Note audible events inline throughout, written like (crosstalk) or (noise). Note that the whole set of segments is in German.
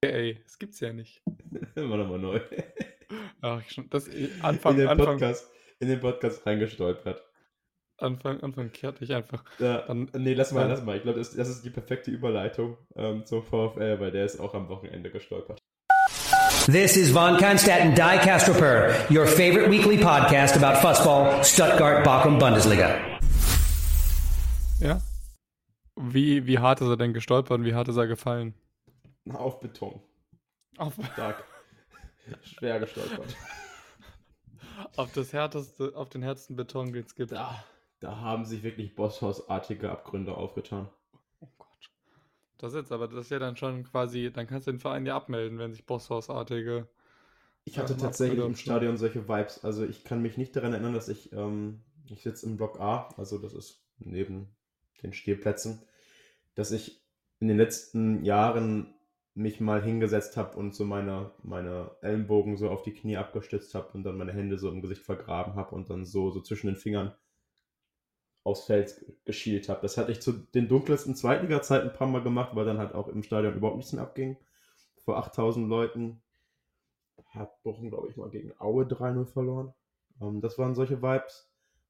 Ey, das gibt's ja nicht. (laughs) Immer nochmal neu. Ach, schon, das Anfang, in den Anfang, Podcast, in den Podcast reingestolpert. Anfang, Anfang kehrt ich einfach. Ja, Dann- nee, lass mal, dann- lass mal. Ich glaube, das, das ist die perfekte Überleitung ähm, zum VfL, weil der ist auch am Wochenende gestolpert. This is Von Konstadt and Die Castroper, your favorite weekly podcast about fussball, Stuttgart, Bochum, Bundesliga. Ja? Wie, wie hart ist er denn gestolpert und wie hart ist er gefallen? Auf Beton. Auf, Stark. Schwer gestolpert. auf das härteste, auf den härtesten Beton, den es gibt. Da, da haben sich wirklich Bosshausartige Abgründe aufgetan. Oh Gott. Das jetzt, aber das ist ja dann schon quasi, dann kannst du den Verein ja abmelden, wenn sich Bosshausartige. Ich hatte tatsächlich im Stadion solche Vibes. Also ich kann mich nicht daran erinnern, dass ich, ähm, ich sitze im Block A, also das ist neben den Stehplätzen, dass ich in den letzten Jahren mich mal hingesetzt habe und so meine, meine Ellenbogen so auf die Knie abgestützt habe und dann meine Hände so im Gesicht vergraben habe und dann so, so zwischen den Fingern aufs Feld geschielt habe. Das hatte ich zu den dunkelsten Zweitliga-Zeiten ein paar Mal gemacht, weil dann halt auch im Stadion überhaupt nichts mehr abging. Vor 8000 Leuten hat Bochum, glaube ich, mal gegen Aue 3-0 verloren. Ähm, das waren solche Vibes.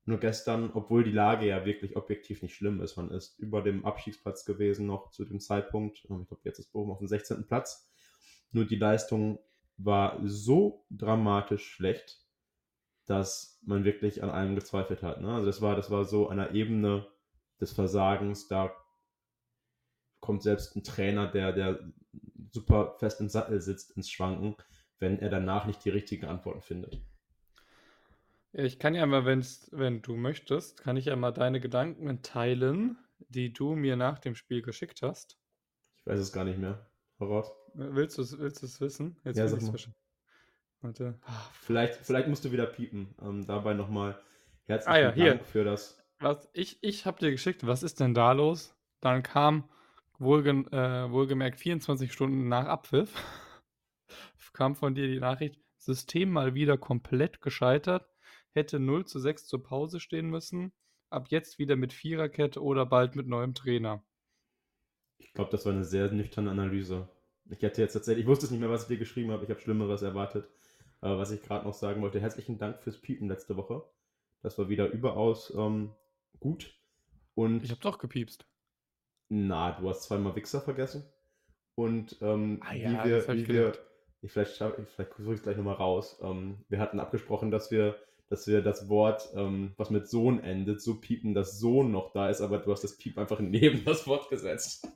Nur gestern, obwohl die Lage ja wirklich objektiv nicht schlimm ist, man ist über dem Abstiegsplatz gewesen noch zu dem Zeitpunkt. Ich glaube, jetzt ist Bochum auf dem 16. Platz. Nur die Leistung war so dramatisch schlecht, dass man wirklich an allem gezweifelt hat. Ne? Also das war, das war so einer Ebene des Versagens, da kommt selbst ein Trainer, der, der super fest im Sattel sitzt, ins Schwanken, wenn er danach nicht die richtigen Antworten findet. Ich kann ja mal, wenn's, wenn du möchtest, kann ich ja mal deine Gedanken teilen, die du mir nach dem Spiel geschickt hast. Ich weiß es gar nicht mehr. Voraus. Willst du es willst du's wissen? Jetzt Ja, will sag mal. Warte. Ah, Vielleicht, vielleicht musst du wieder piepen. Ähm, dabei nochmal herzlichen Ah ja, hier. Dank für das. Was, ich ich habe dir geschickt, was ist denn da los? Dann kam wohlgen, äh, wohlgemerkt 24 Stunden nach Abpfiff, (laughs) kam von dir die Nachricht, System mal wieder komplett gescheitert, hätte 0 zu 6 zur Pause stehen müssen, ab jetzt wieder mit Viererkette oder bald mit neuem Trainer. Ich glaube, das war eine sehr nüchterne Analyse. Ich hätte jetzt tatsächlich, ich wusste es nicht mehr, was ich dir geschrieben habe. Ich habe Schlimmeres erwartet. Aber was ich gerade noch sagen wollte, herzlichen Dank fürs Piepen letzte Woche. Das war wieder überaus ähm, gut. Und Ich habe doch gepiepst. Na, du hast zweimal Wichser vergessen. Und ähm, Ah wie ja, wir, wie wir, gedacht. ich vielleicht, ich, vielleicht versuche ich es gleich nochmal raus. Ähm, wir hatten abgesprochen, dass wir, dass wir das Wort, ähm, was mit Sohn endet, so piepen, dass Sohn noch da ist, aber du hast das Piep einfach neben das Wort gesetzt.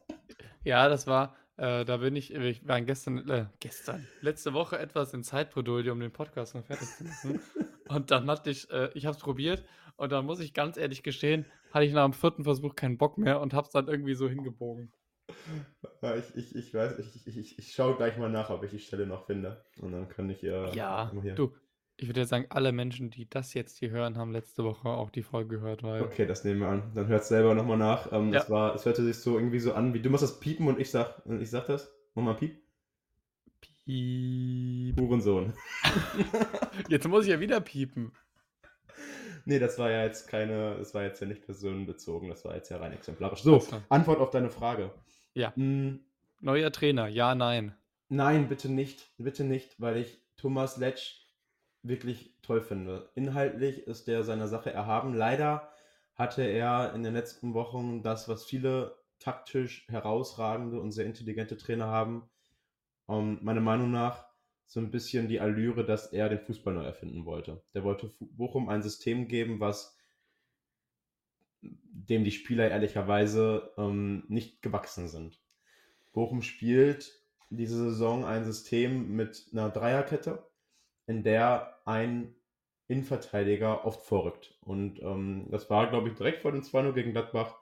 Ja, das war, äh, da bin ich, wir waren gestern, äh, gestern, letzte Woche etwas in Zeitbredouille, um den Podcast noch fertig zu machen. und dann hatte ich, äh, ich habe es probiert und dann muss ich ganz ehrlich gestehen, hatte ich nach dem vierten Versuch keinen Bock mehr und habe es dann irgendwie so hingebogen. Ja, ich, ich, ich weiß, ich, ich, ich, ich schaue gleich mal nach, ob ich die Stelle noch finde. Und dann kann ich äh, Ja, hier. du, ich würde jetzt sagen, alle Menschen, die das jetzt hier hören, haben letzte Woche auch die Folge gehört, weil Okay, das nehmen wir an. Dann hört selber nochmal nach. Ähm, Ja. es, war, es hörte sich so irgendwie so an, wie du machst das Piepen und ich sag, und ich sag das. Mach mal Piep. Piep. Hurensohn. (laughs) Jetzt muss ich ja wieder piepen. Nee, das war ja jetzt keine, das war jetzt ja nicht personenbezogen, das war jetzt ja rein exemplarisch. So. Antwort auf deine Frage. Ja. Mm, Neuer Trainer, ja, nein. nein, bitte nicht, bitte nicht, weil ich Thomas Letsch wirklich toll finde. Inhaltlich ist der seiner Sache erhaben. Leider hatte er in den letzten Wochen das, was viele taktisch herausragende und sehr intelligente Trainer haben, ähm, meiner Meinung nach so ein bisschen die Allüre, dass er den Fußball neu erfinden wollte. Der wollte Bochum ein System geben, was dem die Spieler ehrlicherweise ähm, nicht gewachsen sind. Bochum spielt diese Saison ein System mit einer Dreierkette, in der ein Innenverteidiger oft vorrückt. Und ähm, das war, glaube ich, direkt vor dem 2-0 gegen Gladbach.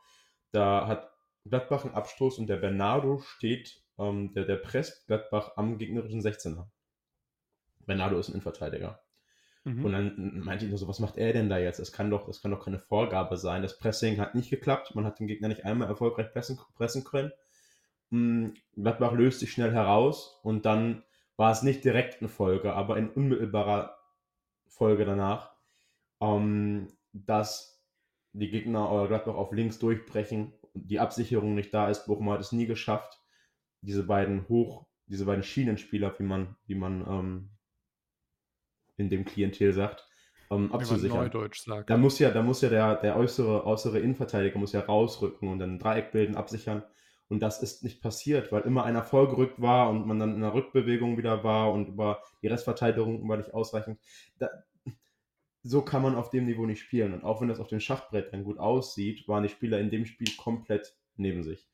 Da hat Gladbach einen Abstoß und der Bernardo steht, ähm, der, der presst Gladbach am gegnerischen 16er. Bernardo ist ein Innenverteidiger. Mhm. Und dann meinte ich nur so, was macht er denn da jetzt? Das kann doch, das kann doch keine Vorgabe sein. Das Pressing hat nicht geklappt. Man hat den Gegner nicht einmal erfolgreich pressen, pressen können. Mm, Gladbach löst sich schnell heraus und dann war es nicht direkt eine Folge, aber in unmittelbarer Folge danach, ähm, dass die Gegner oder Gladbach auf links durchbrechen, die Absicherung nicht da ist. Bochum hat es nie geschafft, diese beiden hoch diese beiden Schienenspieler, wie man, wie man ähm, in dem Klientel sagt, ähm, abzusichern. Da muss ja, da muss ja der, der äußere, äußere Innenverteidiger muss ja rausrücken und dann ein Dreieck bilden, absichern. Und das ist nicht passiert, weil immer einer vollgerückt war und man dann in der Rückbewegung wieder war und über die Restverteidigung war nicht ausreichend. Da, so kann man auf dem Niveau nicht spielen. Und auch wenn das auf dem Schachbrett dann gut aussieht, waren die Spieler in dem Spiel komplett neben sich.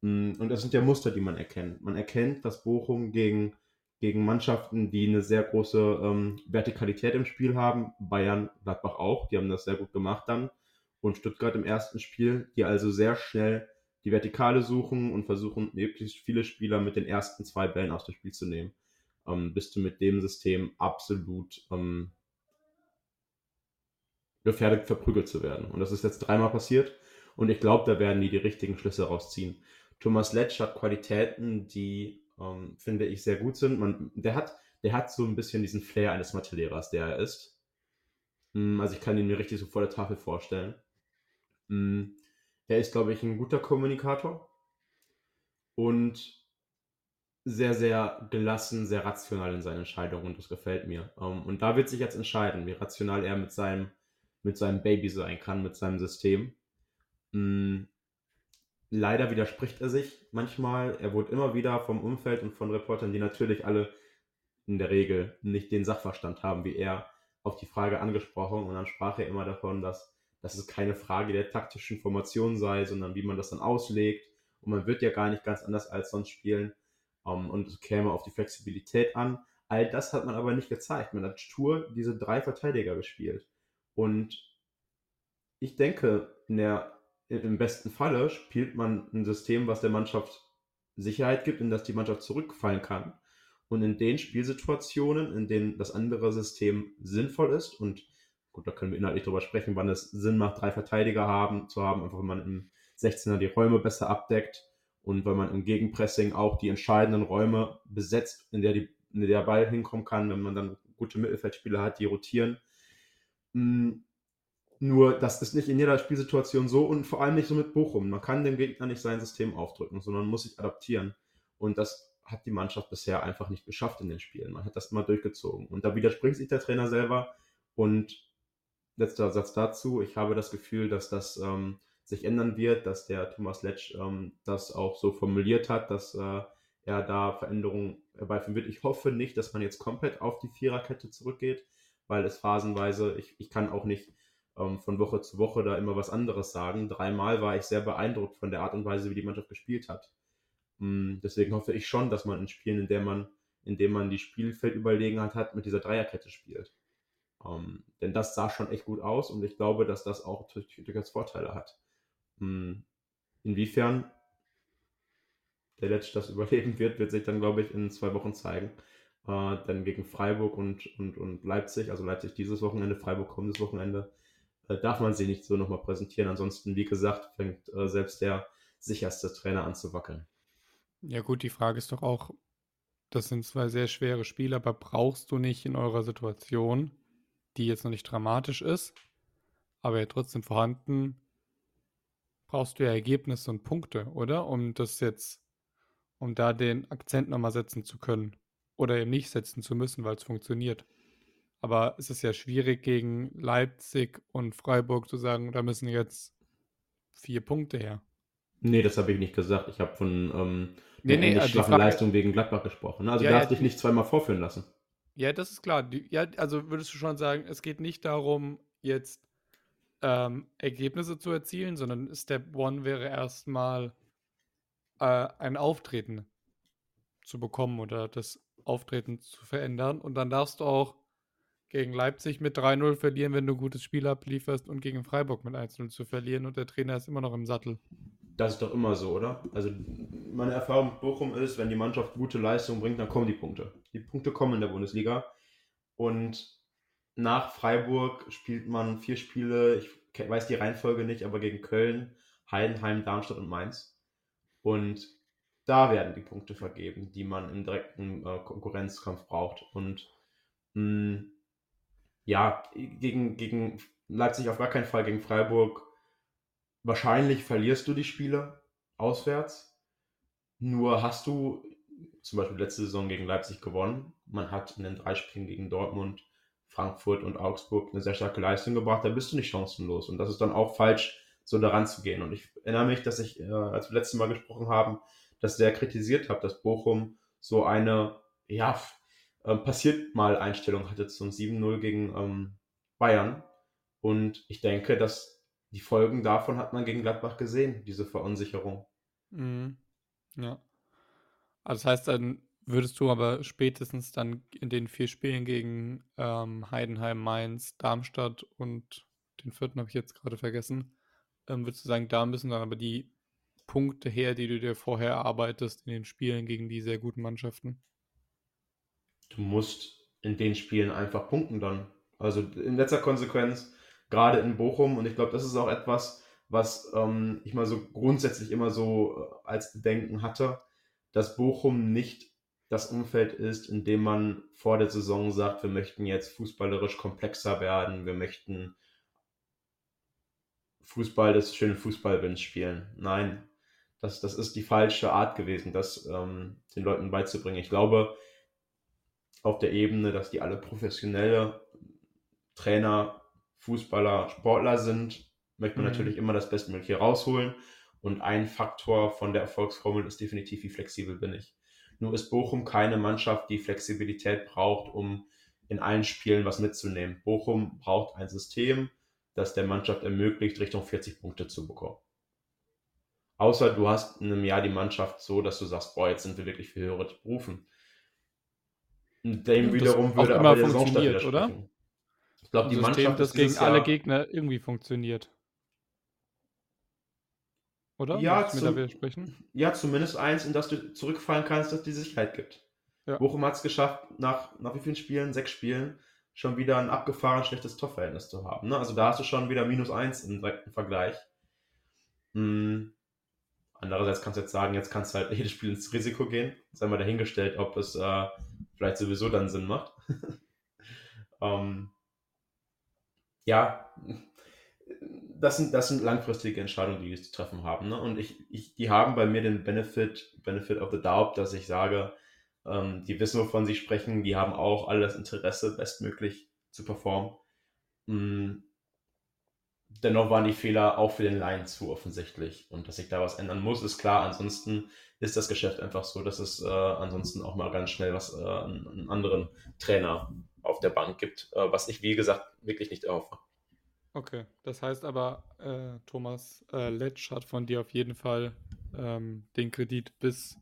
Mm, und das sind ja Muster, die man erkennt. Man erkennt, dass Bochum gegen gegen Mannschaften, die eine sehr große ähm, Vertikalität im Spiel haben. Bayern, Gladbach auch, die haben das sehr gut gemacht dann. Und Stuttgart im ersten Spiel, die also sehr schnell die Vertikale suchen und versuchen, möglichst viele Spieler mit den ersten zwei Bällen aus dem Spiel zu nehmen. Ähm, bist du mit dem System absolut ähm, gefährdet, verprügelt zu werden. Und das ist jetzt dreimal passiert. Und ich glaube, da werden die die richtigen Schlüsse rausziehen. Thomas Letsch hat Qualitäten, die ähm, finde ich, sehr gut sind. Man, der, hat, der hat so ein bisschen diesen Flair eines Mathelehrers, der er ist. Mm, also ich kann ihn mir richtig so vor der Tafel vorstellen. Er ist, glaube ich, ein guter Kommunikator und sehr, sehr gelassen, sehr rational in seinen Entscheidungen und das gefällt mir. Ähm, und da wird sich jetzt entscheiden, wie rational er mit seinem, mit seinem Baby sein kann, mit seinem System. Mm, leider widerspricht er sich manchmal. Er wurde immer wieder vom Umfeld und von Reportern, die natürlich alle in der Regel nicht den Sachverstand haben wie er, auf die Frage angesprochen. Und dann sprach er immer davon, dass, dass es keine Frage der taktischen Formation sei, sondern wie man das dann auslegt. Und man wird ja gar nicht ganz anders als sonst spielen. Um, ähm, und es käme auf die Flexibilität an. All das hat man aber nicht gezeigt. Man hat stur diese drei Verteidiger gespielt. Und ich denke, der im besten Falle spielt man ein System, was der Mannschaft Sicherheit gibt, in das die Mannschaft zurückfallen kann. Und in den Spielsituationen, in denen das andere System sinnvoll ist, und gut, da können wir inhaltlich drüber sprechen, wann es Sinn macht, drei Verteidiger haben, zu haben, einfach wenn man im 16er die Räume besser abdeckt und wenn man im Gegenpressing auch die entscheidenden Räume besetzt, in der, die, in der Ball hinkommen kann, wenn man dann gute Mittelfeldspieler hat, die rotieren. Hm, nur, das ist nicht in jeder Spielsituation so und vor allem nicht so mit Bochum. Man kann dem Gegner nicht sein System aufdrücken, sondern muss sich adaptieren. Und das hat die Mannschaft bisher einfach nicht geschafft in den Spielen. Man hat das immer durchgezogen. Und da widerspricht sich der Trainer selber. Und letzter Satz dazu. Ich habe das Gefühl, dass das ähm, sich ändern wird, dass der Thomas Letsch ähm, das auch so formuliert hat, dass äh, er da Veränderungen herbeiführen wird. Ich hoffe nicht, dass man jetzt komplett auf die Viererkette zurückgeht, weil es phasenweise, ich, ich kann auch nicht ähm, von Woche zu Woche da immer was anderes sagen. Dreimal war ich sehr beeindruckt von der Art und Weise, wie die Mannschaft gespielt hat. Ähm, deswegen hoffe ich schon, dass man in Spielen, in der man, in dem man die Spielfeldüberlegenheit hat, mit dieser Dreierkette spielt. Ähm, denn das sah schon echt gut aus und ich glaube, dass das auch durchaus Vorteile hat. Ähm, inwiefern der Letzte das (laughs) überleben wird, wird sich dann, glaube ich, in zwei Wochen zeigen. Äh, dann gegen Freiburg und, und, und Leipzig, also Leipzig dieses Wochenende, Freiburg kommendes Wochenende, äh, darf man sie nicht so nochmal präsentieren. Ansonsten, wie gesagt, fängt äh, selbst der sicherste Trainer an zu wackeln. Ja gut, die Frage ist doch auch, das sind zwei sehr schwere Spiele, aber brauchst du nicht in eurer Situation, die jetzt noch nicht dramatisch ist, aber ja trotzdem vorhanden, brauchst du ja Ergebnisse und Punkte, oder? Um das jetzt, um da den Akzent nochmal setzen zu können. Oder eben nicht setzen zu müssen, weil es funktioniert. Aber es ist ja schwierig gegen Leipzig und Freiburg zu sagen, da müssen jetzt vier Punkte her. Nee, das habe ich nicht gesagt. Ich habe von ähm, nee, nee, also schwachen Leistung gegen Gladbach gesprochen. Also ja, darfst ja, dich nicht zweimal vorführen lassen. Ja, das ist klar. Ja, also würdest du schon sagen, es geht nicht darum, jetzt ähm, Ergebnisse zu erzielen, sondern Step One wäre erstmal äh, ein Auftreten zu bekommen oder das Auftreten zu verändern. Und dann darfst du auch gegen Leipzig mit 3-0 verlieren, wenn du ein gutes Spiel ablieferst und gegen Freiburg mit 1-0 zu verlieren und der Trainer ist immer noch im Sattel. Das ist doch immer so, oder? Also meine Erfahrung mit Bochum ist, wenn die Mannschaft gute Leistung bringt, dann kommen die Punkte. Die Punkte kommen in der Bundesliga und nach Freiburg spielt man vier Spiele, ich weiß die Reihenfolge nicht, aber gegen Köln, Heidenheim, Darmstadt und Mainz. Und da werden die Punkte vergeben, die man im direkten äh, Konkurrenzkampf braucht. Und mh, mm, ja, gegen, gegen Leipzig auf gar keinen Fall, gegen Freiburg wahrscheinlich verlierst du die Spiele auswärts. Nur hast du zum Beispiel letzte Saison gegen Leipzig gewonnen. Man hat in den drei Spielen gegen Dortmund, Frankfurt und Augsburg eine sehr starke Leistung gebracht. Da bist du nicht chancenlos. Und das ist dann auch falsch, so daran zu gehen. Und ich erinnere mich, dass ich, äh, als wir letztes Mal gesprochen haben, das sehr kritisiert habe, dass Bochum so eine, ja, äh, passiert mal Einstellung hatte zum 7-0 gegen ähm, Bayern. Und ich denke, dass die Folgen davon hat man gegen Gladbach gesehen, diese Verunsicherung. Mhm. Ja. Also das heißt, dann würdest du aber spätestens dann in den vier Spielen gegen ähm, Heidenheim, Mainz, Darmstadt und den vierten habe ich jetzt gerade vergessen, ähm, würdest du sagen, da müssen dann aber die Punkte her, die du dir vorher erarbeitest in den Spielen gegen die sehr guten Mannschaften? Du musst in den Spielen einfach punkten dann. Also in letzter Konsequenz, gerade in Bochum, und ich glaube, das ist auch etwas, was ähm, ich mal so grundsätzlich immer so äh, als Bedenken hatte, dass Bochum nicht das Umfeld ist, in dem man vor der Saison sagt, wir möchten jetzt fußballerisch komplexer werden, wir möchten Fußball des schönen Fußballwins spielen. Nein, das, das ist die falsche Art gewesen, das ähm, den Leuten beizubringen. Ich glaube, auf der Ebene, dass die alle professionelle Trainer, Fußballer, Sportler sind, möchte man mhm. natürlich immer das Bestmögliche rausholen. Und ein Faktor von der Erfolgsformel ist definitiv, wie flexibel bin ich. Nur ist Bochum keine Mannschaft, die Flexibilität braucht, um in allen Spielen was mitzunehmen. Bochum braucht ein System, das der Mannschaft ermöglicht, Richtung 40 Punkte zu bekommen. Außer du hast in einem Jahr die Mannschaft so, dass du sagst, boah, jetzt sind wir wirklich für höhere berufen. Dem wiederum würde aber der funktioniert, oder? Ich glaube, die System, Mannschaft das gegen alle Gegner irgendwie funktioniert. Oder? Ja, zum, ja, zumindest eins, in das du zurückfallen kannst, dass die Sicherheit gibt. Ja. Bochum hat es geschafft, nach, nach wie vielen Spielen? Sechs Spielen, schon wieder ein abgefahren schlechtes Torverhältnis zu haben. Ne? Also da hast du schon wieder minus eins im direkten Vergleich. Hm. Andererseits kannst du jetzt sagen, jetzt kannst du halt (laughs) jedes Spiel ins Risiko gehen. Sei mal dahingestellt, ob es äh, vielleicht sowieso dann Sinn macht. (laughs) ähm, ja, das sind, das sind langfristige Entscheidungen, die die zu treffen haben. Ne? Und ich, ich, die haben bei mir den Benefit, Benefit of the Doubt, dass ich sage, ähm, die wissen, wovon sie sprechen, die haben auch alle das Interesse, bestmöglich zu performen. Mhm dennoch waren die Fehler auch für den Laien zu offensichtlich. Und dass sich da was ändern muss, ist klar. Ansonsten ist das Geschäft einfach so, dass es äh, ansonsten auch mal ganz schnell was äh, einen anderen Trainer auf der Bank gibt, äh, was ich, wie gesagt, wirklich nicht erhoffe. Okay, das heißt aber, äh, Thomas äh, Letsch hat von dir auf jeden Fall ähm, den Kredit bis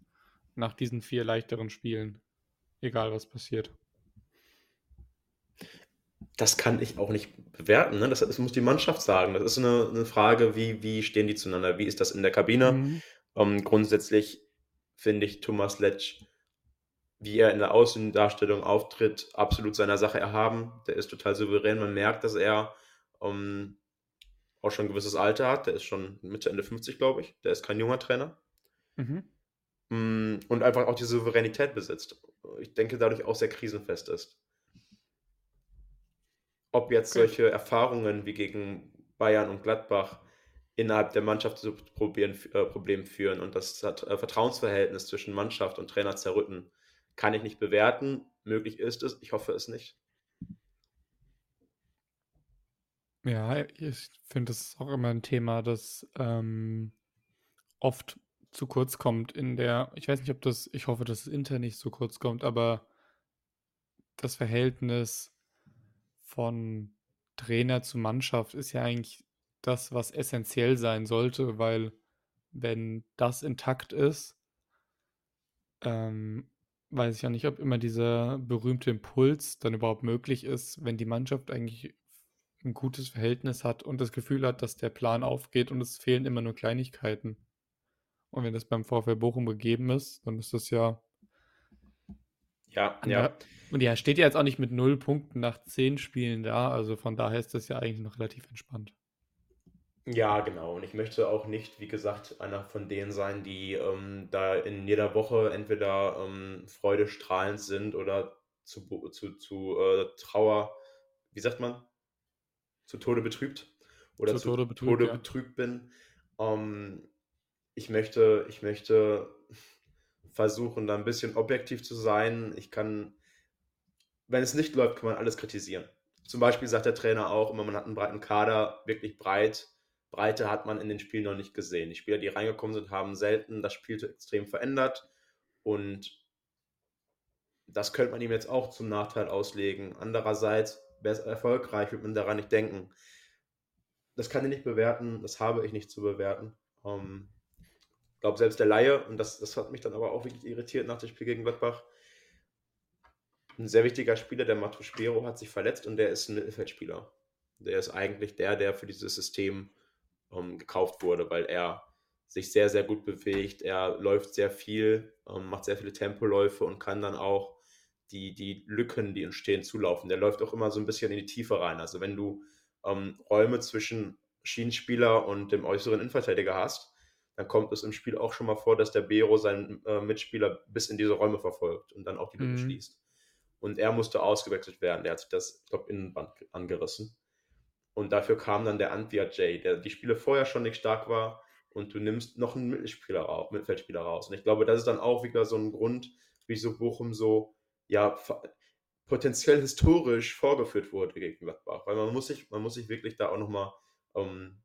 nach diesen vier leichteren Spielen, egal was passiert das kann ich auch nicht bewerten. Ne? Das, das, muss die Mannschaft sagen. Das ist eine, eine, Frage, wie, wie stehen die zueinander? Wie ist das in der Kabine? Mhm. Um, ähm, grundsätzlich finde ich Thomas Letsch, wie er in der Außendarstellung auftritt, absolut seiner Sache erhaben. Der ist total souverän. Man merkt, dass er um, ähm, auch schon ein gewisses Alter hat. Der ist schon Mitte, Ende 50, glaube ich. Der ist kein junger Trainer. Mhm. Mm, und einfach auch die Souveränität besitzt. Ich denke, dadurch auch sehr krisenfest ist ob jetzt solche Erfahrungen wie gegen Bayern und Gladbach innerhalb der Mannschaft zu probieren, äh, Problem führen und das hat, äh, Vertrauensverhältnis zwischen Mannschaft und Trainer zerrütten, kann ich nicht bewerten. Möglich ist es, ich hoffe es nicht. Ja, ich finde, das ist auch immer ein Thema, das ähm, oft zu kurz kommt in der, ich weiß nicht, ob das, ich hoffe, dass es intern nicht so kurz kommt, aber das Verhältnis von Trainer zu Mannschaft ist ja eigentlich das, was essentiell sein sollte, weil wenn das intakt ist, ähm, weiß ich ja nicht, ob immer dieser berühmte Impuls dann überhaupt möglich ist, wenn die Mannschaft eigentlich ein gutes Verhältnis hat und das Gefühl hat, dass der Plan aufgeht und es fehlen immer nur Kleinigkeiten. Und wenn das beim VfL Bochum gegeben ist, dann ist das ja ja, ja. Und ja, steht ja jetzt auch nicht mit null Punkten nach zehn Spielen da. Also von daher ist das ja eigentlich noch relativ entspannt. Ja, genau. Und ich möchte auch nicht, wie gesagt, einer von denen sein, die ähm, da in jeder Woche entweder ähm, freudestrahlend sind oder zu, zu, zu äh, Trauer, wie sagt man, zu Tode betrübt oder zu, zu Tode betrübt, Tode ja. betrübt bin. Ähm, ich möchte, ich möchte versuchen, da ein bisschen objektiv zu sein. Ich kann, wenn es nicht läuft, kann man alles kritisieren. Zum Beispiel sagt der Trainer auch immer, man hat einen breiten Kader, wirklich breit. Breite hat man in den Spielen noch nicht gesehen. Die Spieler, die reingekommen sind, haben selten das Spiel extrem verändert. Und das könnte man ihm jetzt auch zum Nachteil auslegen. Andererseits, wer ist erfolgreich, wird man daran nicht denken. Das kann ich nicht bewerten, das habe ich nicht zu bewerten. Ähm, glaube, selbst der Laie, und das, das hat mich dann aber auch wirklich irritiert nach dem Spiel gegen Gladbach, ein sehr wichtiger Spieler, der Matuspero, hat sich verletzt und der ist ein Mittelfeldspieler. Der ist eigentlich der, der für dieses System ähm, gekauft wurde, weil er sich sehr, sehr gut bewegt. Er läuft sehr viel, ähm, macht sehr viele Tempoläufe und kann dann auch die, die Lücken, die entstehen, zulaufen. Der läuft auch immer so ein bisschen in die Tiefe rein. Also wenn du ähm, Räume zwischen Schienenspieler und dem äußeren Innenverteidiger hast, dann kommt es im Spiel auch schon mal vor, dass der Bero seinen äh, Mitspieler bis in diese Räume verfolgt und dann auch die Lücken mhm. schließt. Und er musste ausgewechselt werden. Der hat sich das, ich glaube, Innenband angerissen. Und dafür kam dann der Antwia Jay, der die Spiele vorher schon nicht stark war. Und du nimmst noch einen Mittelspieler raus, Mittelfeldspieler raus. Und ich glaube, das ist dann auch wieder so ein Grund, wieso Bochum so ja, potenziell historisch vorgeführt wurde gegen Gladbach. Weil man muss sich, man muss sich wirklich da auch nochmal, ähm,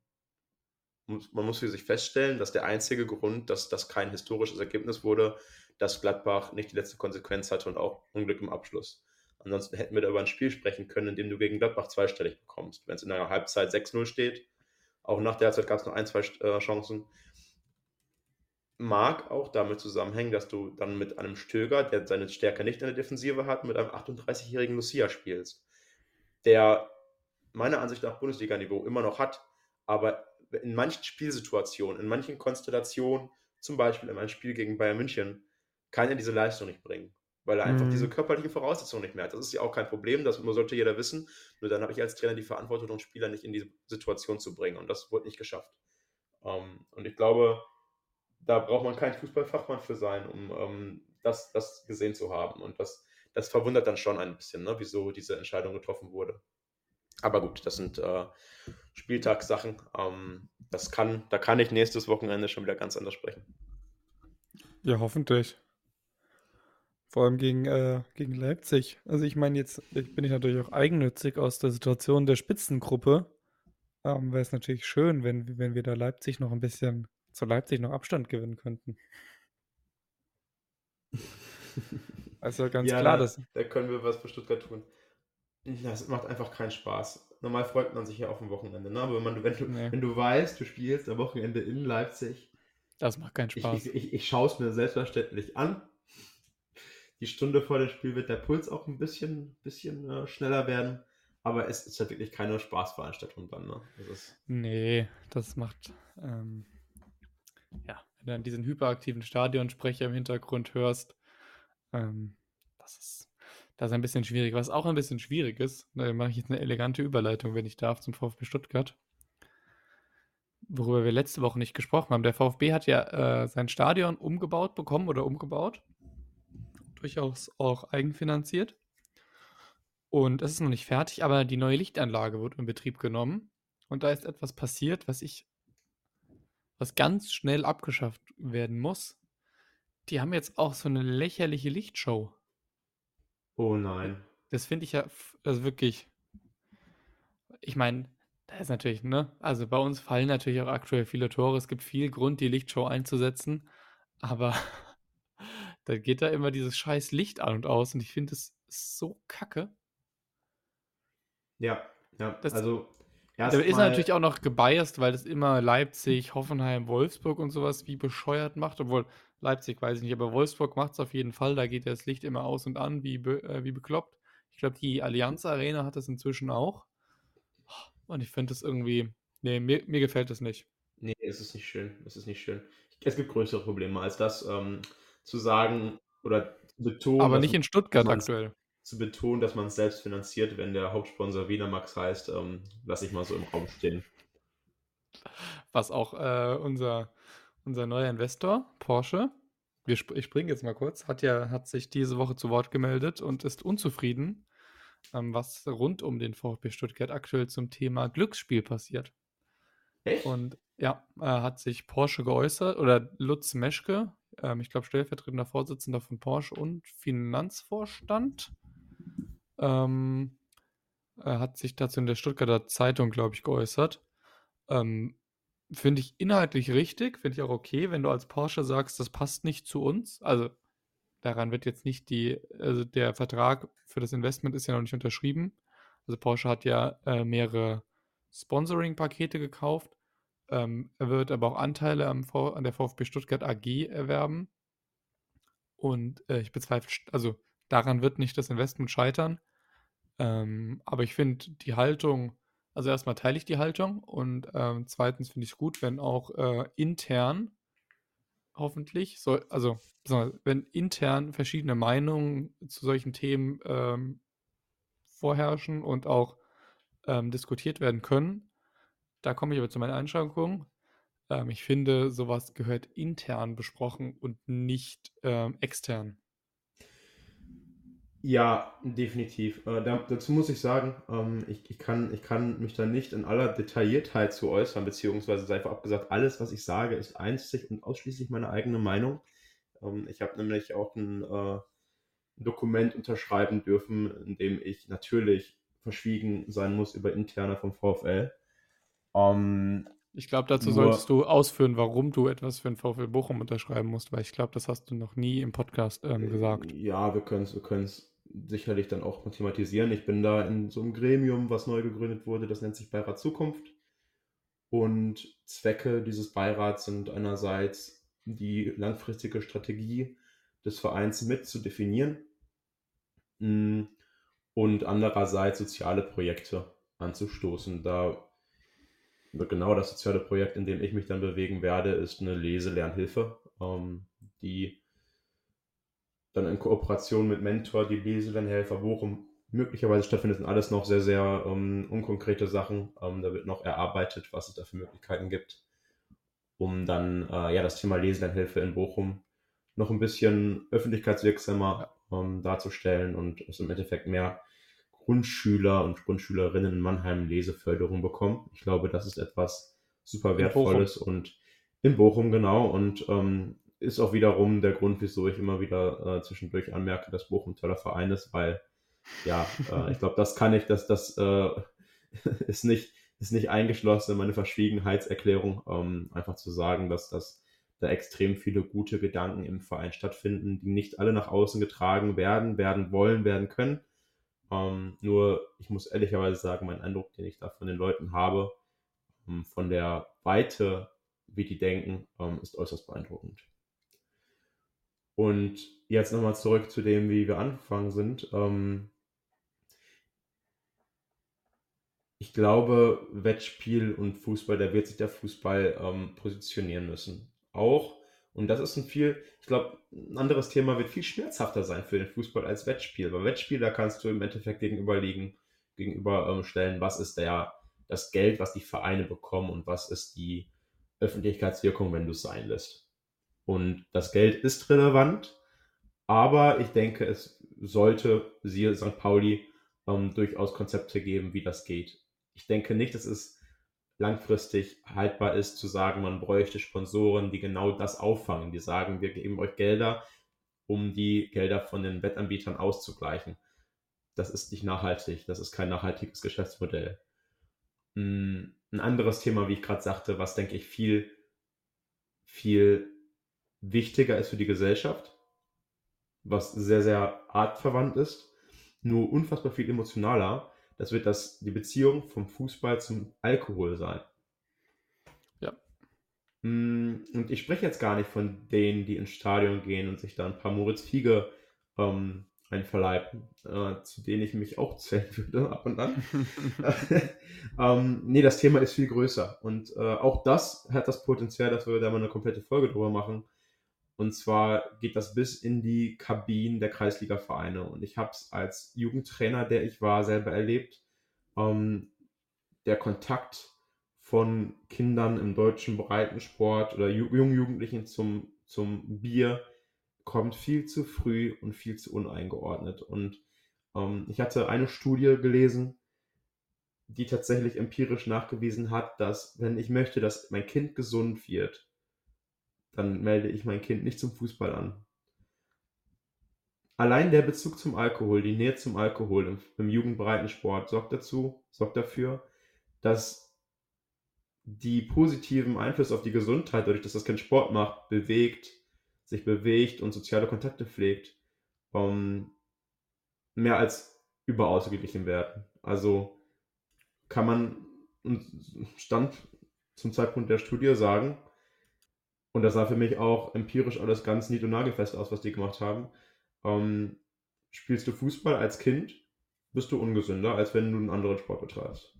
man muss für sich feststellen, dass der einzige Grund, dass das kein historisches Ergebnis wurde, dass Gladbach nicht die letzte Konsequenz hatte und auch Unglück im Abschluss. Ansonsten hätten wir da über ein Spiel sprechen können, in dem du gegen Gladbach zweistellig bekommst. Wenn es in einer Halbzeit 6-0 steht, auch nach der Halbzeit gab es noch ein, zwei äh, Chancen, mag auch damit zusammenhängen, dass du dann mit einem Stöger, der seine Stärke nicht in der Defensive hat, mit einem 38-jährigen Lucia spielst, der meiner Ansicht nach Bundesliga-Niveau immer noch hat, aber in manchen Spielsituationen, in manchen Konstellationen, zum Beispiel in einem Spiel gegen Bayern München, kann er diese Leistung nicht bringen, weil er einfach mhm. diese körperliche Voraussetzung nicht mehr hat. Das ist ja auch kein Problem, das sollte jeder wissen. Nur dann habe ich als Trainer die Verantwortung, den Spieler nicht in diese Situation zu bringen und das wurde nicht geschafft. Um, und ich glaube, da braucht man kein Fußballfachmann für sein, um ähm, das, das gesehen zu haben. Und das, das verwundert dann schon ein bisschen, ne, wieso diese Entscheidung getroffen wurde. Aber gut, das sind äh, Spieltagssachen. Ähm, das kann, da kann ich nächstes Wochenende schon wieder ganz anders sprechen. Ja, hoffentlich. Vor allem gegen, äh, gegen Leipzig. Also ich meine, jetzt bin ich natürlich auch eigennützig aus der Situation der Spitzengruppe. Ähm, Wäre es natürlich schön, wenn, wenn wir da Leipzig noch ein bisschen zu Leipzig noch Abstand gewinnen könnten. (laughs) Also ganz ja, klar, da, dass. Da können wir was für Stuttgart tun. Das macht einfach keinen Spaß. Normal freut man sich ja auf dem Wochenende, ne? Aber wenn, man, wenn, du, nee. wenn du weißt, du spielst am Wochenende in Leipzig. Das macht keinen Spaß. Ich, ich, ich schaue es mir selbstverständlich an. Die Stunde vor dem Spiel wird der Puls auch ein bisschen, bisschen äh, schneller werden. Aber es ist ja wirklich keine Spaßveranstaltung dann, ne? Das nee, das macht. Ähm, ja, wenn du dann diesen hyperaktiven Stadionsprecher im Hintergrund hörst, ähm, das ist das ist ein bisschen schwierig. Was auch ein bisschen schwierig ist, da mache ich jetzt eine elegante Überleitung, wenn ich darf, zum VfB Stuttgart. Worüber wir letzte Woche nicht gesprochen haben. Der VfB hat ja äh, sein Stadion umgebaut bekommen oder umgebaut. Durchaus auch eigenfinanziert. Und es ist noch nicht fertig, aber die neue Lichtanlage wird in Betrieb genommen. Und da ist etwas passiert, was ich was ganz schnell abgeschafft werden muss. Die haben jetzt auch so eine lächerliche Lichtshow. Oh nein. Das finde ich ja also wirklich. Ich meine, da ist natürlich, ne? Also bei uns fallen natürlich auch aktuell viele Tore. Es gibt viel Grund, die Lichtshow einzusetzen. Aber (laughs) da geht da immer dieses scheiß Licht an und aus. Und ich finde es so kacke. Ja, ja. Das, also Erst der ist natürlich auch noch gebiased, weil das immer Leipzig, Hoffenheim, Wolfsburg und sowas wie bescheuert macht. Obwohl Leipzig weiß ich nicht, aber Wolfsburg macht es auf jeden Fall. Da geht das Licht immer aus und an, wie, be äh, wie bekloppt. Ich glaube, die Allianz Arena hat das inzwischen auch. Und ich finde das irgendwie. Nee, mir, mir gefällt das nicht. Nee, es ist nicht schön. Es ist nicht schön. Es gibt größere Probleme als das, ähm, zu sagen oder zu betonen. Aber nicht in Stuttgart aktuell zu betonen, dass man es selbst finanziert, wenn der Hauptsponsor Wiener Max heißt, ähm, lasse ich mal so im Raum stehen. Was auch äh, unser, unser neuer Investor, Porsche, wir sp ich springe jetzt mal kurz, hat ja hat sich diese Woche zu Wort gemeldet und ist unzufrieden, ähm, was rund um den VfB Stuttgart aktuell zum Thema Glücksspiel passiert. Echt? Und ja, äh, hat sich Porsche geäußert oder Lutz Meschke, ähm, ich glaube, stellvertretender Vorsitzender von Porsche und Finanzvorstand. Ähm, hat sich dazu in der Stuttgarter Zeitung, glaube ich, geäußert. Ähm, finde ich inhaltlich richtig, finde ich auch okay, wenn du als Porsche sagst, das passt nicht zu uns. Also daran wird jetzt nicht die, also der Vertrag für das Investment ist ja noch nicht unterschrieben. Also Porsche hat ja äh, mehrere Sponsoring-Pakete gekauft. Ähm, er wird aber auch Anteile an der VfB Stuttgart AG erwerben. Und äh, ich bezweifle, also daran wird nicht das Investment scheitern. Ähm, aber ich finde die Haltung, also erstmal teile ich die Haltung und ähm, zweitens finde ich es gut, wenn auch äh, intern hoffentlich, soll, also wenn intern verschiedene Meinungen zu solchen Themen ähm, vorherrschen und auch ähm, diskutiert werden können. Da komme ich aber zu meinen Einschränkungen. Ähm, ich finde, sowas gehört intern besprochen und nicht ähm, extern. Ja, definitiv. Äh, da, dazu muss ich sagen, ähm, ich, ich, kann, ich kann mich da nicht in aller Detailliertheit zu äußern, beziehungsweise sei vorab gesagt, alles, was ich sage, ist einzig und ausschließlich meine eigene Meinung. Ähm, ich habe nämlich auch ein äh, Dokument unterschreiben dürfen, in dem ich natürlich verschwiegen sein muss über interne vom VfL. Ähm, ich glaube, dazu nur, solltest du ausführen, warum du etwas für den VfL Bochum unterschreiben musst, weil ich glaube, das hast du noch nie im Podcast ähm, gesagt. Ja, wir können es wir sicherlich dann auch thematisieren. Ich bin da in so einem Gremium, was neu gegründet wurde, das nennt sich Beirat Zukunft. Und Zwecke dieses Beirats sind einerseits die langfristige Strategie des Vereins mit zu definieren mm, und andererseits soziale Projekte anzustoßen. Da genau das soziale Projekt, in dem ich mich dann bewegen werde, ist eine Leselernhilfe, ähm, die dann in Kooperation mit Mentor, die Leselernhelfer Bochum möglicherweise stattfindet, sind alles noch sehr, sehr ähm, unkonkrete Sachen. Ähm, da wird noch erarbeitet, was es da für Möglichkeiten gibt, um dann äh, ja das Thema Leselernhilfe in Bochum noch ein bisschen öffentlichkeitswirksamer ähm, darzustellen und es im Endeffekt mehr Grundschüler und Grundschülerinnen in Mannheim Leseförderung bekommen. Ich glaube, das ist etwas super Wertvolles und in Bochum genau und ähm, ist auch wiederum der Grund, wieso ich immer wieder äh, zwischendurch anmerke, dass Bochum ein toller Verein ist, weil ja, äh, ich glaube, das kann ich, dass das äh, (laughs) ist nicht ist nicht eingeschlossen in meine Verschwiegenheitserklärung, ähm, einfach zu sagen, dass das da extrem viele gute Gedanken im Verein stattfinden, die nicht alle nach außen getragen werden, werden wollen, werden können. Ähm, nur, ich muss ehrlicherweise sagen, mein Eindruck, den ich da von den Leuten habe, ähm, von der Weite, wie die denken, ähm, ist äußerst beeindruckend. Und jetzt nochmal zurück zu dem, wie wir angefangen sind. Ähm, ich glaube, Wettspiel und Fußball, da wird sich der Fußball ähm, positionieren müssen. Auch, und das ist ein viel, ich glaube, ein anderes Thema wird viel schmerzhafter sein für den Fußball als Wettspiel. Bei Wettspiel, da kannst du im Endeffekt gegenüberliegen, gegenüberstellen, ähm, was ist der, das Geld, was die Vereine bekommen und was ist die Öffentlichkeitswirkung, wenn du es sein lässt. Und das Geld ist relevant, aber ich denke, es sollte, siehe St. Pauli, ähm, durchaus Konzepte geben, wie das geht. Ich denke nicht, dass es langfristig haltbar ist, zu sagen, man bräuchte Sponsoren, die genau das auffangen, die sagen, wir geben euch Gelder, um die Gelder von den Wettanbietern auszugleichen. Das ist nicht nachhaltig, das ist kein nachhaltiges Geschäftsmodell. Hm, ein anderes Thema, wie ich gerade sagte, was denke ich viel, viel wichtiger ist für die Gesellschaft, was sehr, sehr artverwandt ist, nur unfassbar viel emotionaler, das wird das, die Beziehung vom Fußball zum Alkohol sein. Ja. Mm, und ich spreche jetzt gar nicht von denen, die ins Stadion gehen und sich da ein paar Moritz Fiege ähm, einverleiben, äh, zu denen ich mich auch zählen würde (laughs) ab und an. (laughs) ähm, nee, das Thema ist viel größer. Und äh, auch das hat das Potenzial, dass wir da mal eine komplette Folge drüber machen, und zwar geht das bis in die Kabinen der Kreisliga-Vereine. Und ich habe es als Jugendtrainer, der ich war, selber erlebt. Ähm, der Kontakt von Kindern im deutschen Breitensport oder jungen Jugendlichen zum, zum Bier kommt viel zu früh und viel zu uneingeordnet. Und ähm, ich hatte eine Studie gelesen, die tatsächlich empirisch nachgewiesen hat, dass wenn ich möchte, dass mein Kind gesund wird, dann melde ich mein Kind nicht zum Fußball an. Allein der Bezug zum Alkohol, die Nähe zum Alkohol im, im Jugendbreitensport sorgt dazu, sorgt dafür, dass die positiven Einflüsse auf die Gesundheit, dadurch, dass das Kind Sport macht, bewegt, sich bewegt und soziale Kontakte pflegt, um, ähm, mehr als überausgeglichen werden. Also kann man Stand zum Zeitpunkt der Studie sagen, und das sah für mich auch empirisch alles ganz nied- und nagelfest aus, was die gemacht haben, ähm, spielst du Fußball als Kind, bist du ungesünder, als wenn du einen anderen Sport betreibst.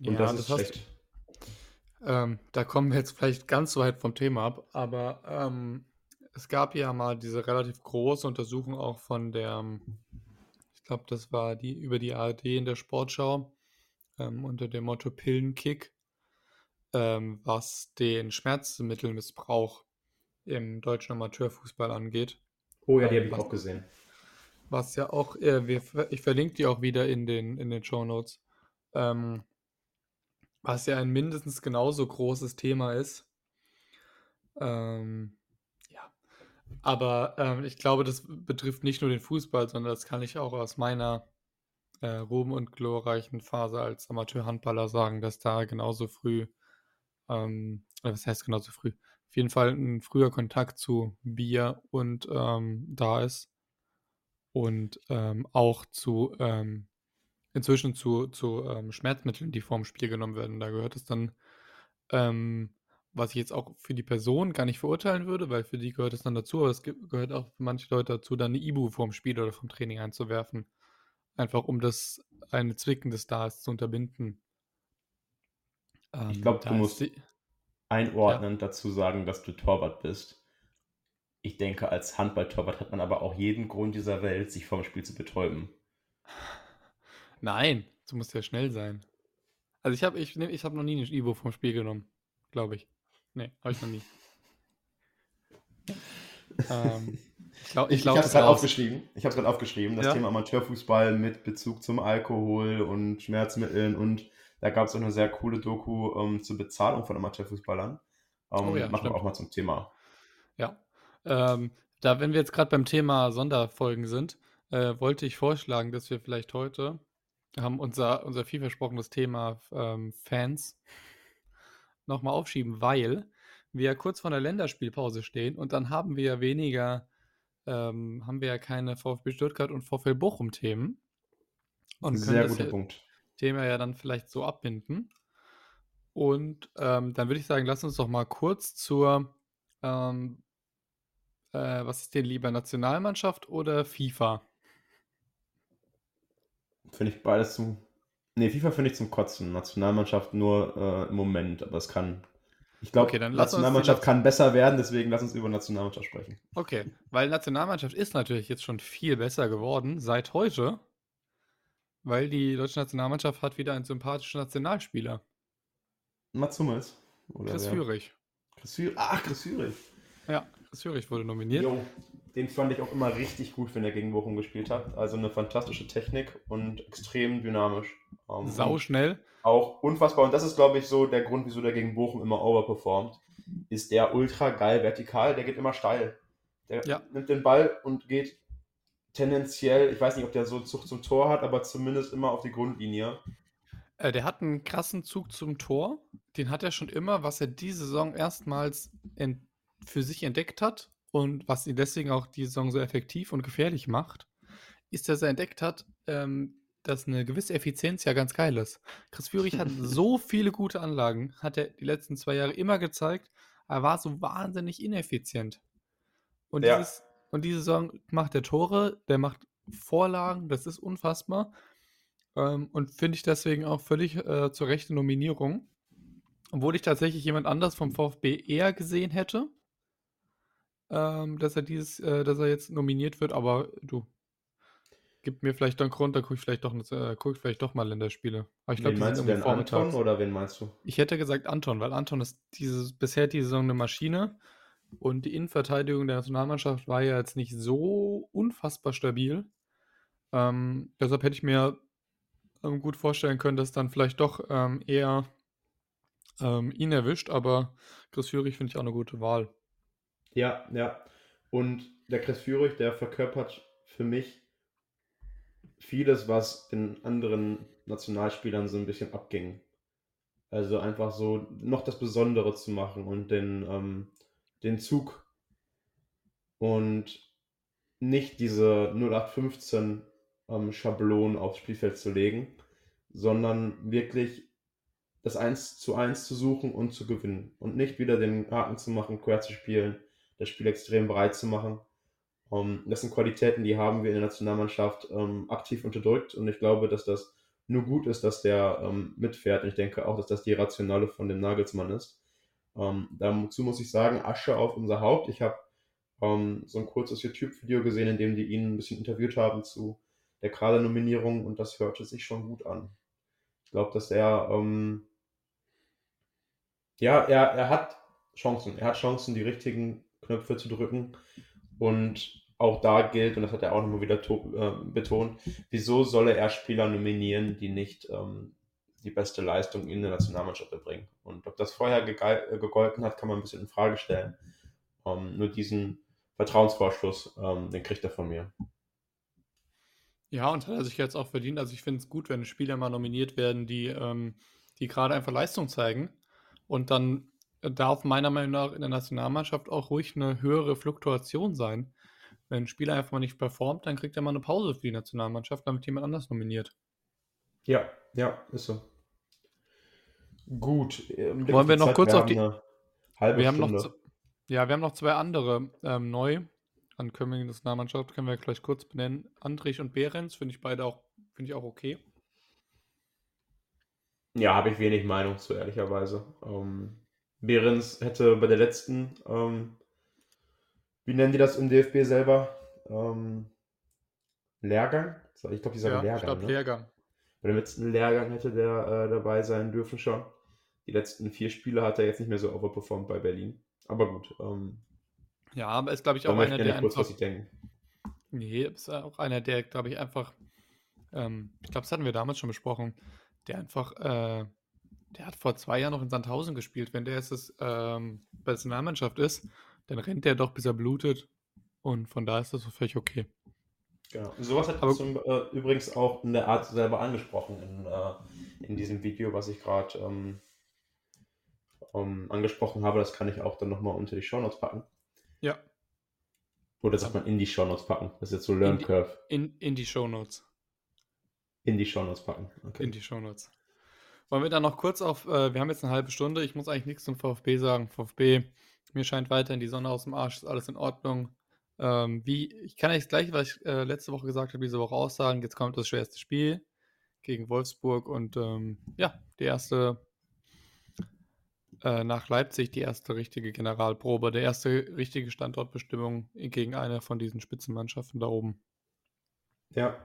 Und ja, das ist das schlecht. Ähm, da kommen wir jetzt vielleicht ganz weit vom Thema ab, aber ähm, es gab ja mal diese relativ große Untersuchung auch von der, ich glaube, das war die über die ARD in der Sportschau ähm, unter dem Motto Pillenkick, ähm, was den Schmerzmittelmissbrauch im deutschen Amateurfußball angeht. Oh ja, die habe ich auch gesehen. Was ja auch, äh, wir, ich verlinke die auch wieder in den, in den Show Notes. Ähm, was ja ein mindestens genauso großes Thema ist. Ähm, ja. Aber ähm, ich glaube, das betrifft nicht nur den Fußball, sondern das kann ich auch aus meiner äh, ruhm- und glorreichen Phase als Amateurhandballer sagen, dass da genauso früh, ähm, was heißt genauso früh, auf jeden Fall ein früher Kontakt zu Bier und ähm, da ist und ähm, auch zu ähm, inzwischen zu, zu ähm, Schmerzmitteln, die vorm Spiel genommen werden. Da gehört es dann, ähm, was ich jetzt auch für die Person gar nicht verurteilen würde, weil für die gehört es dann dazu, aber es gehört auch für manche Leute dazu, dann eine Ibu vorm Spiel oder vom Training einzuwerfen. Einfach um das eine Zwicken des Stars zu unterbinden. Ich glaube, du musst, die, einordnend ja. dazu sagen, dass du Torwart bist. Ich denke, als Handballtorwart hat man aber auch jeden Grund dieser Welt, sich vom Spiel zu betäuben. (laughs) Nein, du musst ja schnell sein. Also ich habe ich, ich hab noch nie ein Ivo vom Spiel genommen, glaube ich. Nee, habe ich noch nie. (laughs) ähm, ich glaube, ich, ich habe es gerade aufgeschrieben. Ich habe es gerade aufgeschrieben. Das ja? Thema Amateurfußball mit Bezug zum Alkohol und Schmerzmitteln und da gab es auch eine sehr coole Doku ähm, zur Bezahlung von Amateurfußballern. Ähm, oh ja, machen stimmt. wir auch mal zum Thema. Ja. Ähm, da, wenn wir jetzt gerade beim Thema Sonderfolgen sind, äh, wollte ich vorschlagen, dass wir vielleicht heute haben unser, unser viel versprochenes Thema ähm, Fans nochmal aufschieben, weil wir ja kurz vor der Länderspielpause stehen und dann haben wir ja weniger, ähm, haben wir ja keine VfB Stuttgart und VfL Bochum Themen. Und Sehr guter ja, Punkt. Thema ja dann vielleicht so abbinden. Und ähm, dann würde ich sagen, lass uns doch mal kurz zur, ähm, äh, was ist denn lieber, Nationalmannschaft oder FIFA? Finde ich beides zum. Ne, FIFA finde ich zum Kotzen. Nationalmannschaft nur äh, im Moment, aber es kann. Ich glaube, okay, Nationalmannschaft kann besser werden, deswegen lass uns über Nationalmannschaft sprechen. Okay, weil Nationalmannschaft ist natürlich jetzt schon viel besser geworden seit heute. Weil die deutsche Nationalmannschaft hat wieder einen sympathischen Nationalspieler. Mats Hummels? Oder Chris wer? Führig. Chris Führig. Ach, Chris Führig. Ja, Chris Führig wurde nominiert. Jo, den fand ich auch immer richtig gut, wenn er gegen Bochum gespielt hat. Also eine fantastische Technik und extrem dynamisch. Um, ähm, Sau schnell. Auch unfassbar. Und das ist, glaube ich, so der Grund, wieso der gegen Bochum immer overperformt. Ist der ultra geil vertikal, der geht immer steil. Der ja. nimmt den Ball und geht tendenziell, ich weiß nicht, ob der so Zug zum Tor hat, aber zumindest immer auf die Grundlinie. Äh, der hat einen krassen Zug zum Tor. Den hat er schon immer, was er diese Saison erstmals für sich entdeckt hat und was ihn deswegen auch die Saison so effektiv und gefährlich macht, ist, dass er entdeckt hat, ähm, dass eine gewisse Effizienz ja ganz geil ist. Chris Führig hat (laughs) so viele gute Anlagen, hat er die letzten zwei Jahre immer gezeigt, er war so wahnsinnig ineffizient. Und ja. dieses und diese Saison macht er Tore, der macht Vorlagen, das ist unfassbar. Ähm, und finde ich deswegen auch völlig äh, zur rechten Nominierung. Obwohl ich tatsächlich jemand anders vom VfB eher gesehen hätte, ähm, dass er dieses, äh, dass er jetzt nominiert wird, aber du, gib mir vielleicht dann Grund, da gucke ich vielleicht doch, äh, guck ich vielleicht doch mal Länderspiele. Aber ich glaub, wen meinst du denn, Anton oder wen meinst du? Ich hätte gesagt Anton, weil Anton ist dieses, bisher die Saison eine Maschine. Und die Innenverteidigung der Nationalmannschaft war ja jetzt nicht so unfassbar stabil. Ähm, deshalb hätte ich mir ähm, gut vorstellen können, dass dann vielleicht doch ähm, eher ähm, ihn erwischt, aber Chris Führig finde ich auch eine gute Wahl. Ja, ja. Und der Chris Führig, der verkörpert für mich vieles, was den anderen Nationalspielern so ein bisschen abging. Also einfach so noch das Besondere zu machen und den, ähm, den Zug und nicht diese 0815 ähm, Schablonen aufs Spielfeld zu legen, sondern wirklich das 1 zu 1 zu suchen und zu gewinnen und nicht wieder den Haken zu machen, quer zu spielen, das Spiel extrem breit zu machen. Ähm, das sind Qualitäten, die haben wir in der Nationalmannschaft ähm, aktiv unterdrückt und ich glaube, dass das nur gut ist, dass der ähm, mitfährt. Und ich denke auch, dass das die Rationale von dem Nagelsmann ist. Ähm, dazu muss ich sagen, Asche auf unser Haupt. Ich habe ähm, so ein kurzes YouTube-Video gesehen, in dem die ihn ein bisschen interviewt haben zu der Kader-Nominierung und das hörte sich schon gut an. Ich glaube, dass er, ähm, ja, er, er hat Chancen. Er hat Chancen, die richtigen Knöpfe zu drücken und auch da gilt, und das hat er auch nochmal wieder äh, betont, wieso solle er Spieler nominieren, die nicht ähm, die beste Leistung in der Nationalmannschaft erbringen. Und ob das vorher äh, gegolten hat, kann man ein bisschen in Frage stellen. Ähm, nur diesen Vertrauensvorschuss, ähm, den kriegt er von mir. Ja, und hat er sich jetzt auch verdient. Also ich finde es gut, wenn Spieler mal nominiert werden, die, ähm, die gerade einfach Leistung zeigen. Und dann darf meiner Meinung nach in der Nationalmannschaft auch ruhig eine höhere Fluktuation sein. Wenn ein Spieler einfach mal nicht performt, dann kriegt er mal eine Pause für die Nationalmannschaft, damit jemand anders nominiert. Ja, ja, ist so. Gut. Wollen wir noch Zeit, kurz wir auf die. Halbe wir Stunde. haben noch, ja, wir haben noch zwei andere ähm, neu Ankömmlinge der Nationalmannschaft. Können wir gleich kurz benennen. Andrich und Behrens finde ich beide auch, finde ich auch okay. Ja, habe ich wenig Meinung zu, ehrlicherweise. Ähm, Behrens hätte bei der letzten ähm, wie nennen die das im DFB selber? Ähm, Lehrgang? Ich glaube, die sagen ja, Lehrgang. Ich glaube, ne? Lehrgang. Bei dem letzten Lehrgang hätte der äh, dabei sein dürfen schon. Die letzten vier Spiele hat er jetzt nicht mehr so overperformed bei Berlin. Aber gut. Ähm, ja, aber ist, glaube ich, auch einer, der. Kurz, einfach, was ich denke. Nee, ist auch einer, der, glaube ich, einfach. Ähm, ich glaube, das hatten wir damals schon besprochen. Der einfach. Äh, der hat vor zwei Jahren noch in Sandhausen gespielt. Wenn der jetzt das, ähm, bei der Nationalmannschaft ist, dann rennt der doch, bis er blutet. Und von da ist das völlig okay. Genau. Sowas hat er zum, äh, übrigens auch in der Art selber angesprochen in, äh, in diesem Video, was ich gerade ähm, ähm, angesprochen habe. Das kann ich auch dann nochmal unter die Shownotes packen. Ja. Oder sagt man in die Shownotes packen? Das ist jetzt so Learn Curve. In, in die Shownotes. In die Shownotes packen. Okay. In die Shownotes. Wollen wir dann noch kurz auf, äh, wir haben jetzt eine halbe Stunde, ich muss eigentlich nichts zum VfB sagen. VfB mir scheint weiterhin die Sonne aus dem Arsch, ist alles in Ordnung. Ähm, wie, ich kann jetzt gleich, was ich äh, letzte Woche gesagt habe, diese Woche aussagen. Jetzt kommt das schwerste Spiel gegen Wolfsburg und ähm, ja, die erste äh, nach Leipzig, die erste richtige Generalprobe, der erste richtige Standortbestimmung gegen eine von diesen Spitzenmannschaften da oben. Ja.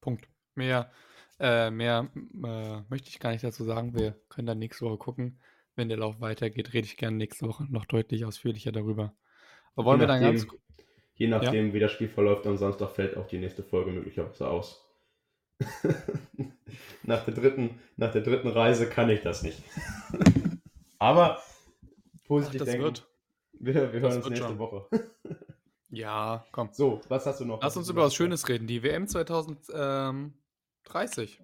Punkt. Mehr, äh, mehr äh, möchte ich gar nicht dazu sagen. Wir können dann nächste Woche gucken wenn der Lauf weitergeht, rede ich gerne nächste Woche noch deutlich ausführlicher darüber. Aber wollen je wir dann ganz. Je nachdem, ja? wie das Spiel verläuft am Samstag, fällt auch die nächste Folge möglicherweise aus. (laughs) nach, der dritten, nach der dritten Reise kann ich das nicht. (laughs) Aber positiv Ach, denken. Wird. Wir, wir hören uns nächste schon. Woche. (laughs) ja, komm. So, was hast du noch? Lass uns über was Schönes reden. Die WM 2030.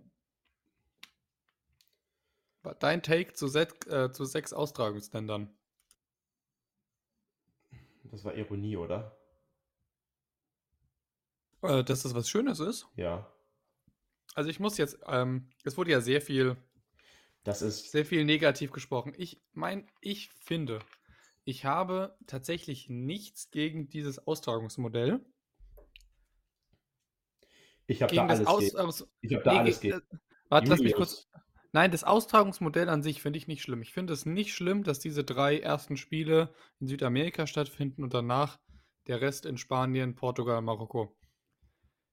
Dein Take zu, set, äh, zu sechs Austragungsländern. Das war Ironie, oder? Äh, dass das was Schönes ist? Ja. Also ich muss jetzt, ähm, es wurde ja sehr viel, das ist sehr viel negativ gesprochen. Ich mein, ich finde, ich habe tatsächlich nichts gegen dieses Austragungsmodell. Ich habe da alles Aus, Ich habe da alles gegen. Warte, lass mich kurz. Nein, das Austragungsmodell an sich finde ich nicht schlimm. Ich finde es nicht schlimm, dass diese drei ersten Spiele in Südamerika stattfinden und danach der Rest in Spanien, Portugal, Marokko.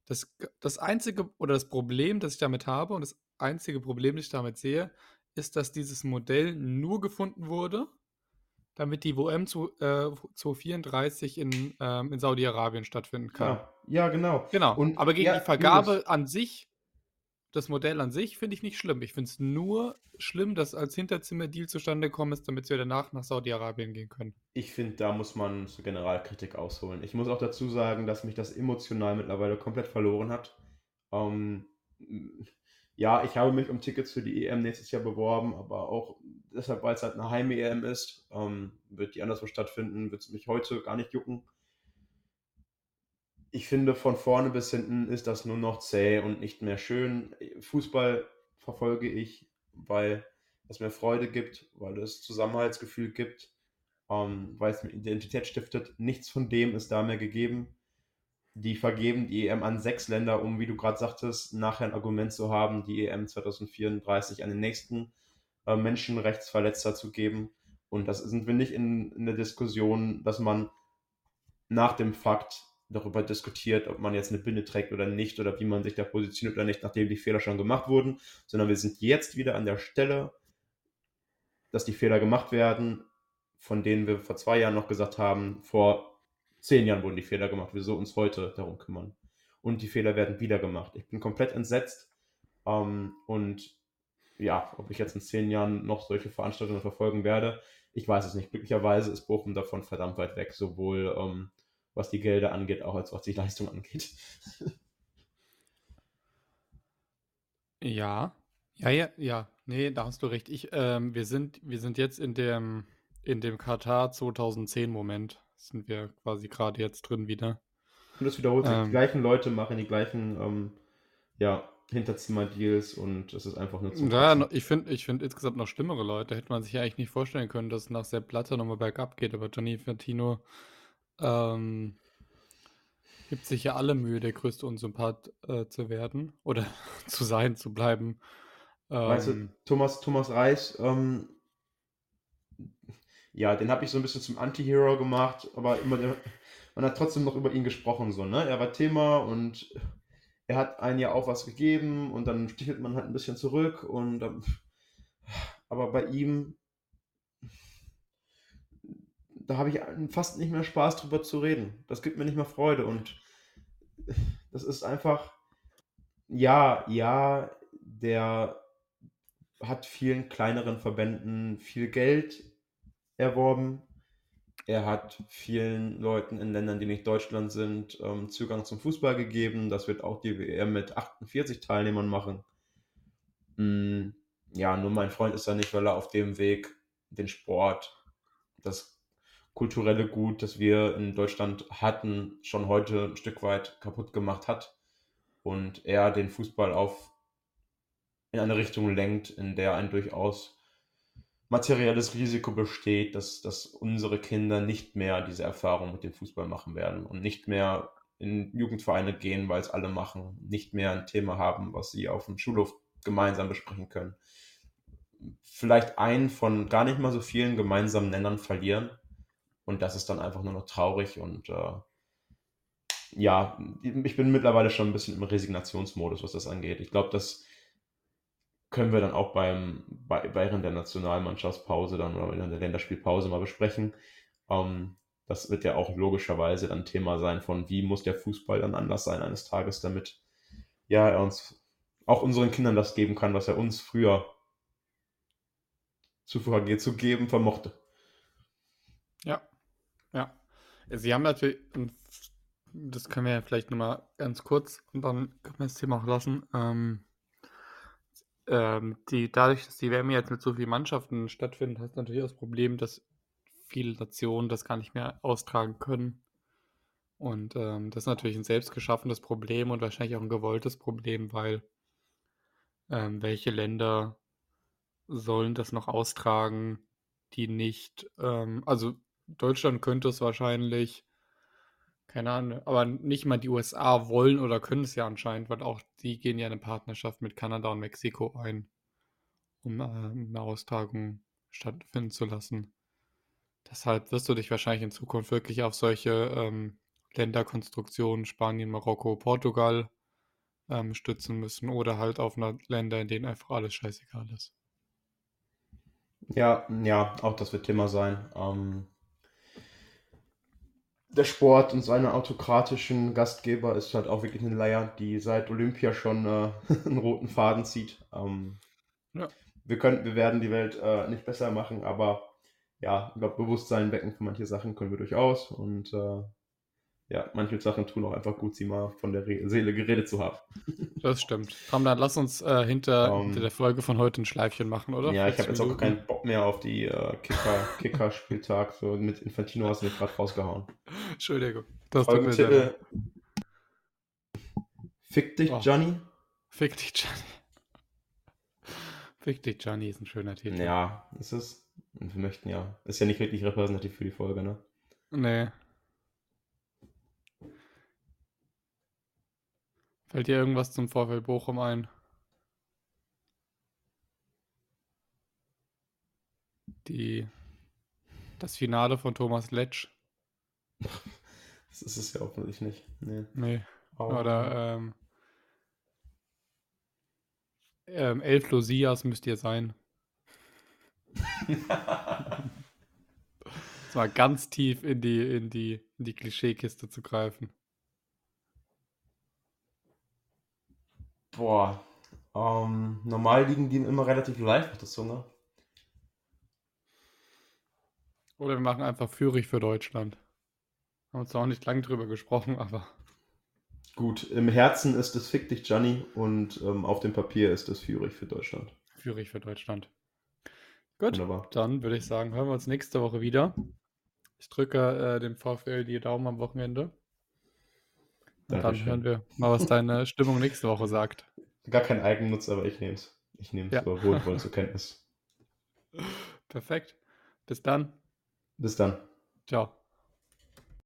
Das, das einzige oder das Problem, das ich damit habe und das einzige Problem, das ich damit sehe, ist, dass dieses Modell nur gefunden wurde, damit die WM zu, äh, 2034 in, ähm, in Saudi-Arabien stattfinden kann. Ja, ja, genau. Genau. Und, Aber gegen ja, die Vergabe an sich das Modell an sich finde ich nicht schlimm. Ich finde es nur schlimm, dass als Hinterzimmer-Deal zustande gekommen ist, damit wir danach nach Saudi-Arabien gehen können. Ich finde, da muss man zur Generalkritik ausholen. Ich muss auch dazu sagen, dass mich das emotional mittlerweile komplett verloren hat. Ähm, ja, ich habe mich um Tickets für die EM nächstes Jahr beworben, aber auch deshalb, weil es halt eine Heim-EM ist, ähm, wird die anderswo stattfinden, wird es mich heute gar nicht jucken. Ich finde, von vorne bis hinten ist das nur noch zäh und nicht mehr schön. Fußball verfolge ich, weil es mir Freude gibt, weil es Zusammenhaltsgefühl gibt, ähm, weil es mir Identität stiftet. Nichts von dem ist da mehr gegeben die vergeben die EM an sechs Länder, um, wie du gerade sagtest, nachher ein Argument zu haben, die EM 2034 an den nächsten äh, Menschenrechtsverletzer zu geben. Und das sind wir nicht in, in der Diskussion, dass man nach dem Fakt darüber diskutiert, ob man jetzt eine Binde trägt oder nicht oder wie man sich da positioniert oder nicht, nachdem die Fehler schon gemacht wurden, sondern wir sind jetzt wieder an der Stelle, dass die Fehler gemacht werden, von denen wir vor zwei Jahren noch gesagt haben, vor zehn Jahren wurden die Fehler gemacht. Wieso uns heute darum kümmern? Und die Fehler werden wieder gemacht. Ich bin komplett entsetzt. Ähm, und ja, ob ich jetzt in zehn Jahren noch solche Veranstaltungen verfolgen werde, ich weiß es nicht. Glücklicherweise ist Bochum davon verdammt weit weg, sowohl ähm, was die Gelder angeht, auch als was die (laughs) Leistung angeht. ja, ja, ja, ja. Nee, da hast du recht. Ich, ähm, wir, sind, wir sind jetzt in dem, in dem Katar 2010 Moment sind wir quasi gerade jetzt drin wieder. Und das wiederholt sich. Ähm, die gleichen Leute machen die gleichen ähm, ja, Hinterzimmer-Deals und es ist einfach nur zu. Ja, ich finde ich find insgesamt noch schlimmere Leute. Hätte man sich ja eigentlich nicht vorstellen können, dass es nach Sepp Blatter nochmal bergab geht, aber Gianni Fantino ähm, gibt sich ja alle Mühe, der größte Unsympath äh, zu werden oder (laughs) zu sein, zu bleiben. Ähm, weißt du, Thomas, Thomas Reis ähm, ja, den habe ich so ein bisschen zum Anti-Hero gemacht, aber immer, man hat trotzdem noch über ihn gesprochen, so, ne? Er war Thema und er hat ein Jahr auch was gegeben und dann stichelt man halt ein bisschen zurück und aber bei ihm, da habe ich fast nicht mehr Spaß drüber zu reden. Das gibt mir nicht mehr Freude und das ist einfach, ja, ja, der hat vielen kleineren Verbänden viel Geld erworben. Er hat vielen Leuten in Ländern, die nicht Deutschland sind, ähm, Zugang zum Fußball gegeben. Das wird auch die WM mit 48 Teilnehmern machen. Mm, ja, nur mein Freund ist da nicht, weil er auf dem Weg den Sport, das kulturelle Gut, das wir in Deutschland hatten, schon heute ein Stück weit kaputt gemacht hat. Und er den Fußball auf in eine Richtung lenkt, in der ein durchaus materielles Risiko besteht, dass, dass unsere Kinder nicht mehr diese Erfahrung mit dem Fußball machen werden und nicht mehr in Jugendvereine gehen, weil es alle machen, nicht mehr ein Thema haben, was sie auf dem Schulhof gemeinsam besprechen können. Vielleicht einen von gar nicht mal so vielen gemeinsamen Nennern verlieren und das ist dann einfach nur noch traurig und äh, ja, ich bin mittlerweile schon ein bisschen im Resignationsmodus, was das angeht. Ich glaube, dass können wir dann auch beim, bei, während der Nationalmannschaftspause dann oder während der Länderspielpause mal besprechen. Ähm, das wird ja auch logischerweise dann Thema sein von, wie muss der Fußball dann anders sein eines Tages, damit ja er uns auch unseren Kindern das geben kann, was er uns früher zuvor zu geben vermochte. Ja, ja. Sie haben natürlich, das können wir ja vielleicht nochmal ganz kurz und dann können wir das Thema auch lassen. Ähm, ähm, die, dadurch, dass die WM jetzt mit so vielen Mannschaften stattfindet, hast du natürlich das Problem, dass viele Nationen das gar nicht mehr austragen können. Und ähm, das ist natürlich ein selbstgeschaffenes Problem und wahrscheinlich auch ein gewolltes Problem, weil ähm, welche Länder sollen das noch austragen, die nicht, ähm, also Deutschland könnte es wahrscheinlich, keine Ahnung, aber nicht mal die USA wollen oder können es ja anscheinend, weil auch die gehen ja eine Partnerschaft mit Kanada und Mexiko ein, um äh, eine Austragung stattfinden zu lassen. Deshalb wirst du dich wahrscheinlich in Zukunft wirklich auf solche ähm, Länderkonstruktionen, Spanien, Marokko, Portugal, ähm, stützen müssen oder halt auf Länder, in denen einfach alles scheißegal ist. Ja, ja, auch das wird Thema sein. Ähm, der Sport und seine autokratischen Gastgeber ist halt auch wirklich eine Leier, die seit Olympia schon äh, (laughs) einen roten Faden zieht. Ähm, Ja. wir, können, wir werden die Welt äh, nicht besser machen, aber ja, ich glaube, Bewusstsein wecken für manche Sachen können wir durchaus. Und äh, ja, manche Sachen tun auch einfach gut, sie mal von der Re Seele geredet zu haben. Das stimmt. Komm, dann lass uns äh, hinter, Ähm, hinter der Folge von heute ein Schleifchen machen, oder? Ja, ich 40 habe jetzt auch keinen Bock mehr auf die äh, Kicker- Kicker-Spieltag. so mit Infantino hast du mich gerade rausgehauen. Entschuldigung. Das tut mir. Fick dich, Oh. Johnny. Fick dich, Johnny. Fick dich, Johnny ist ein schöner Titel. Ja, ist es. Und wir möchten ja. Ist ja nicht wirklich repräsentativ für die Folge, ne? Nee. Fällt dir irgendwas zum Vorfeld Bochum ein? Die, das Finale von Thomas Letsch? (laughs) Das ist es ja offensichtlich nicht. Nee. Nee. Aber- Oder ähm, ähm, Elf Losias müsst ihr sein. (laughs) Das war ganz tief in die, in die, in die Klischeekiste zu greifen. Boah. Ähm, normal liegen die immer relativ leicht auf der Zunge. Oder wir machen einfach Führig für Deutschland. Haben uns da auch nicht lang drüber gesprochen, aber Gut, im Herzen ist es Fick dich, Johnny. Und ähm, auf dem Papier ist es Führig für Deutschland. Führig für Deutschland. Gut, Wunderbar. dann würde ich sagen, hören wir uns nächste Woche wieder. Ich drücke äh, dem VfL die Daumen am Wochenende. Und dann hören wir mal, was deine (laughs) Stimmung nächste Woche sagt. Gar kein Eigennutz, aber ich nehme es. Ich nehme es Ja. ja. wohlwollend zur Kenntnis. (laughs) Perfekt. Bis dann. Bis dann. Ciao.